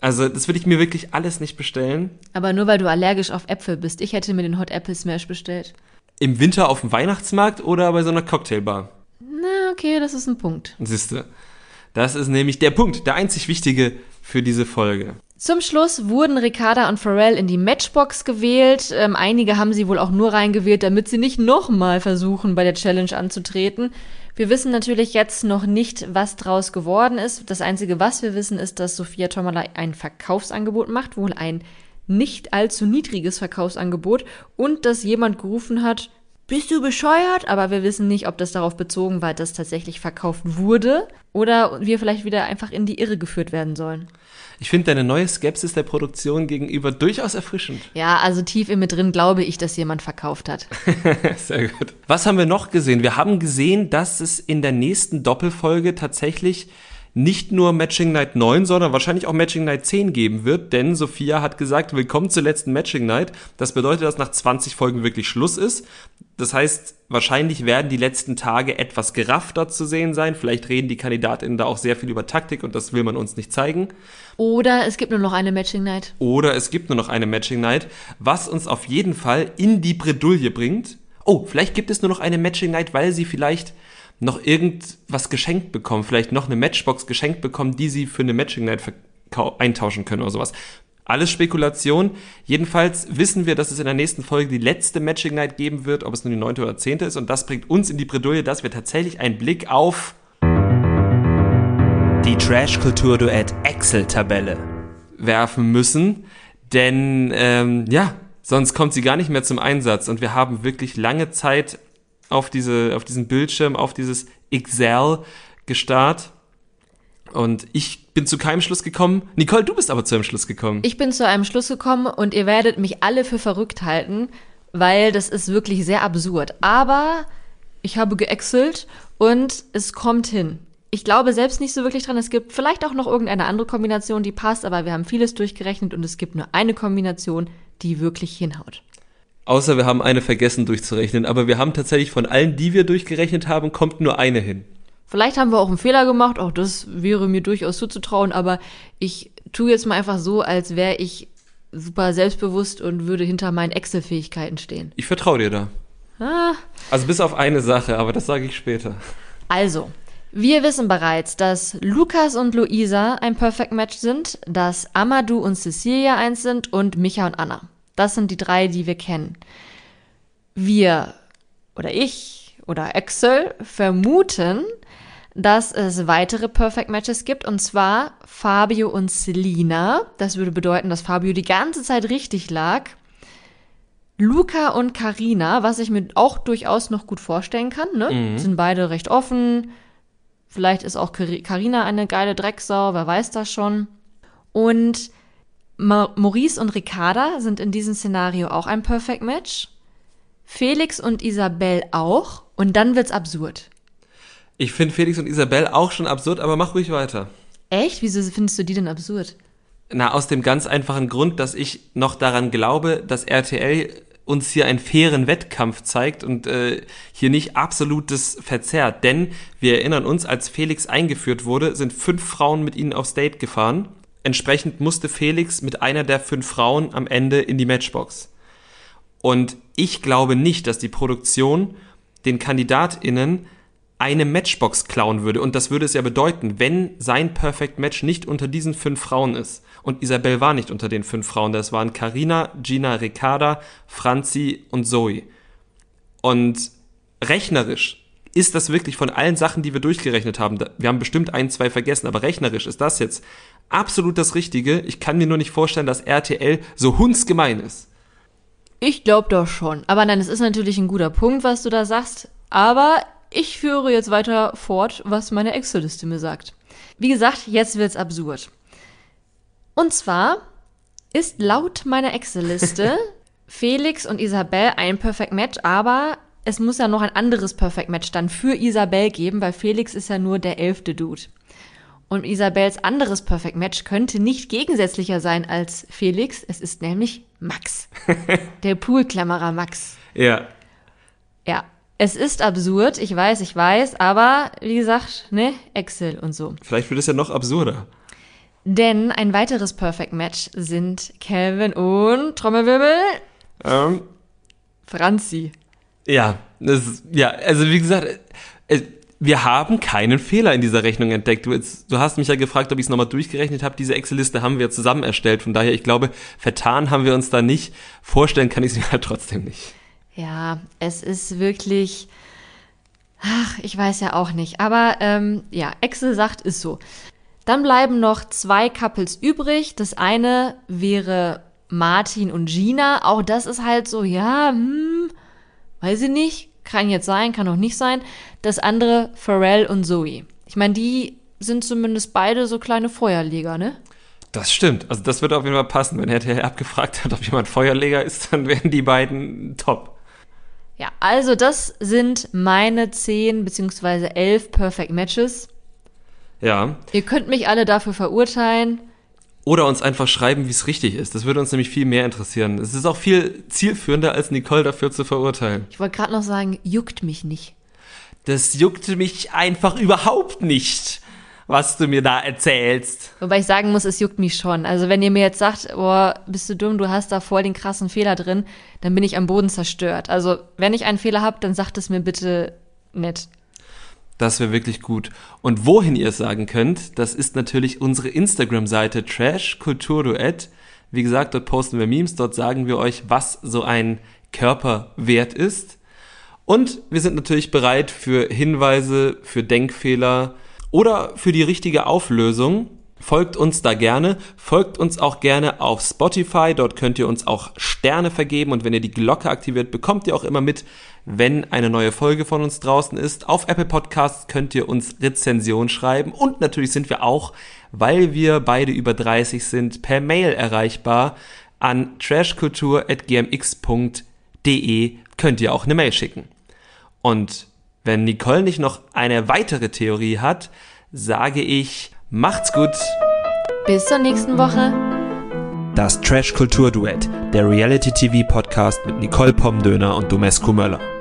Also das würde ich mir wirklich alles nicht bestellen. Aber nur weil du allergisch auf Äpfel bist. Ich hätte mir den Hot Apple Smash bestellt. Im Winter auf dem Weihnachtsmarkt oder bei so einer Cocktailbar. Na, okay, das ist ein Punkt. Siehste. Das ist nämlich der Punkt, der einzig wichtige für diese Folge. Zum Schluss wurden Ricarda und Pharrell in die Matchbox gewählt. Ähm, einige haben sie wohl auch nur reingewählt, damit sie nicht nochmal versuchen, bei der Challenge anzutreten. Wir wissen natürlich jetzt noch nicht, was draus geworden ist. Das Einzige, was wir wissen, ist, dass Sophia Tomala ein Verkaufsangebot macht, wohl ein nicht allzu niedriges Verkaufsangebot und dass jemand gerufen hat, bist du bescheuert? Aber wir wissen nicht, ob das darauf bezogen war, dass tatsächlich verkauft wurde oder wir vielleicht wieder einfach in die Irre geführt werden sollen. Ich finde deine neue Skepsis der Produktion gegenüber durchaus erfrischend. Ja, also tief in mir drin glaube ich, dass jemand verkauft hat. Sehr gut. Was haben wir noch gesehen? Wir haben gesehen, dass es in der nächsten Doppelfolge tatsächlich nicht nur Matching Night 9, sondern wahrscheinlich auch Matching Night 10 geben wird, denn Sophia hat gesagt, willkommen zur letzten Matching Night. Das bedeutet, dass nach 20 Folgen wirklich Schluss ist. Das heißt, wahrscheinlich werden die letzten Tage etwas geraffter zu sehen sein. Vielleicht reden die KandidatInnen da auch sehr viel über Taktik und das will man uns nicht zeigen. Oder es gibt nur noch eine Matching Night. Oder es gibt nur noch eine Matching Night, was uns auf jeden Fall in die Bredouille bringt. Oh, vielleicht gibt es nur noch eine Matching Night, weil sie vielleicht noch irgendwas geschenkt bekommen, vielleicht noch eine Matchbox geschenkt bekommen, die sie für eine Matching Night eintauschen können oder sowas. Alles Spekulation. Jedenfalls wissen wir, dass es in der nächsten Folge die letzte Matching Night geben wird, ob es nun die neunte oder zehnte ist. Und das bringt uns in die Bredouille, dass wir tatsächlich einen Blick auf die Trash-Kultur-Duett Excel-Tabelle werfen müssen. Denn, ähm, ja, sonst kommt sie gar nicht mehr zum Einsatz. Und wir haben wirklich lange Zeit auf, diese, auf diesen Bildschirm, auf dieses Excel gestarrt. Und ich bin zu keinem Schluss gekommen. Nicole, du bist aber zu einem Schluss gekommen. Ich bin zu einem Schluss gekommen und ihr werdet mich alle für verrückt halten, weil das ist wirklich sehr absurd. Aber ich habe geexelt und es kommt hin. Ich glaube selbst nicht so wirklich dran. Es gibt vielleicht auch noch irgendeine andere Kombination, die passt, aber wir haben vieles durchgerechnet und es gibt nur eine Kombination, die wirklich hinhaut. Außer wir haben eine vergessen durchzurechnen. Aber wir haben tatsächlich von allen, die wir durchgerechnet haben, kommt nur eine hin. Vielleicht haben wir auch einen Fehler gemacht, auch das wäre mir durchaus zuzutrauen, aber ich tue jetzt mal einfach so, als wäre ich super selbstbewusst und würde hinter meinen Excel-Fähigkeiten stehen. Ich vertraue dir da. Ah. Also bis auf eine Sache, aber das sage ich später. Also, wir wissen bereits, dass Lukas und Luisa ein Perfect Match sind, dass Amadou und Cecilia eins sind und Micha und Anna. Das sind die drei, die wir kennen. Wir oder ich oder Excel vermuten, dass es weitere Perfect Matches gibt und zwar Fabio und Selina. Das würde bedeuten, dass Fabio die ganze Zeit richtig lag. Luca und Karina, was ich mir auch durchaus noch gut vorstellen kann, ne? Mhm. Sind beide recht offen. Vielleicht ist auch Karina eine geile Drecksau, wer weiß das schon. Und Maurice und Ricarda sind in diesem Szenario auch ein Perfect Match. Felix und Isabel auch. Und dann wird's absurd. Ich finde Felix und Isabel auch schon absurd, aber mach ruhig weiter. Echt? Wieso findest du die denn absurd? Na, aus dem ganz einfachen Grund, dass ich noch daran glaube, dass RTL uns hier einen fairen Wettkampf zeigt und äh, hier nicht absolutes verzerrt. Denn wir erinnern uns, als Felix eingeführt wurde, sind fünf Frauen mit ihnen aufs Date gefahren. Entsprechend musste Felix mit einer der fünf Frauen am Ende in die Matchbox. Und ich glaube nicht, dass die Produktion den KandidatInnen eine Matchbox klauen würde. Und das würde es ja bedeuten, wenn sein Perfect Match nicht unter diesen fünf Frauen ist. Und Isabel war nicht unter den fünf Frauen. Das waren Carina, Gina, Ricarda, Franzi und Zoe. Und rechnerisch ist das wirklich von allen Sachen, die wir durchgerechnet haben. Wir haben bestimmt ein, zwei vergessen, aber rechnerisch ist das jetzt absolut das Richtige. Ich kann mir nur nicht vorstellen, dass RTL so hundsgemein ist. Ich glaube doch schon. Aber nein, es ist natürlich ein guter Punkt, was du da sagst. Aber ich führe jetzt weiter fort, was meine Excel-Liste mir sagt. Wie gesagt, jetzt wird's absurd. Und zwar ist laut meiner Excel-Liste Felix und Isabel ein Perfect Match, aber es muss ja noch ein anderes Perfect Match dann für Isabel geben, weil Felix ist ja nur der elfte Dude. Und Isabels anderes Perfect Match könnte nicht gegensätzlicher sein als Felix. Es ist nämlich Max. der Poolklammerer Max. Ja. Ja, es ist absurd, ich weiß, ich weiß, aber wie gesagt, ne, Excel und so. Vielleicht wird es ja noch absurder. Denn ein weiteres Perfect Match sind Calvin und Trommelwirbel Ähm, Franzi. ja, das, ja, also wie gesagt, äh, wir haben keinen Fehler in dieser Rechnung entdeckt. Du, jetzt, du hast mich ja gefragt, ob ich es nochmal durchgerechnet habe. Diese Excel-Liste haben wir zusammen erstellt. Von daher, ich glaube, vertan haben wir uns da nicht. Vorstellen kann ich es mir halt trotzdem nicht. Ja, es ist wirklich. Ach, ich weiß ja auch nicht. Aber ähm, ja, Excel sagt, ist so. Dann bleiben noch zwei Couples übrig. Das eine wäre Martin und Gina. Auch das ist halt so, ja, hm, weiß ich nicht. Kann jetzt sein, kann auch nicht sein. Das andere Pharrell und Zoe. Ich meine, die sind zumindest beide so kleine Feuerleger, ne? Das stimmt. Also das wird auf jeden Fall passen. Wenn RTL abgefragt hat, ob jemand Feuerleger ist, dann wären die beiden top. Ja, also das sind meine zehn beziehungsweise elf Perfect Matches. Ja. Ihr könnt mich alle dafür verurteilen. Oder uns einfach schreiben, wie es richtig ist. Das würde uns nämlich viel mehr interessieren. Es ist auch viel zielführender, als Nicole dafür zu verurteilen. Ich wollte gerade noch sagen, juckt mich nicht. Das juckt mich einfach überhaupt nicht, was du mir da erzählst. Wobei ich sagen muss, es juckt mich schon. Also wenn ihr mir jetzt sagt, boah, bist du dumm, du hast da voll den krassen Fehler drin, dann bin ich am Boden zerstört. Also wenn ich einen Fehler habt, dann sagt es mir bitte nett. Das wäre wirklich gut. Und wohin ihr es sagen könnt, das ist natürlich unsere Instagram-Seite Trash Kultur Duett. Wie gesagt, dort posten wir Memes, dort sagen wir euch, was so ein Körper wert ist. Und wir sind natürlich bereit für Hinweise, für Denkfehler oder für die richtige Auflösung. Folgt uns da gerne, folgt uns auch gerne auf Spotify, dort könnt ihr uns auch Sterne vergeben und wenn ihr die Glocke aktiviert, bekommt ihr auch immer mit, wenn eine neue Folge von uns draußen ist. Auf Apple Podcasts könnt ihr uns Rezension schreiben und natürlich sind wir auch, weil wir beide über 30 sind, per Mail erreichbar an trashkultur.gmx.de könnt ihr auch eine Mail schicken. Und wenn Nicole nicht noch eine weitere Theorie hat, sage ich, macht's gut. Bis zur nächsten Woche. Das Trash Kultur Duett, der Reality TV Podcast mit Nicole Pomdöner und Domescu Möller.